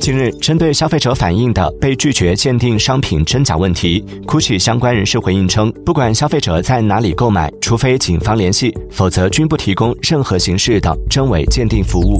近日针对消费者反映的被拒绝鉴定商品真假问题 gucci 相关人士回应称不管消费者在哪里购买除非警方联系否则均不提供任何形式的真伪鉴定服务。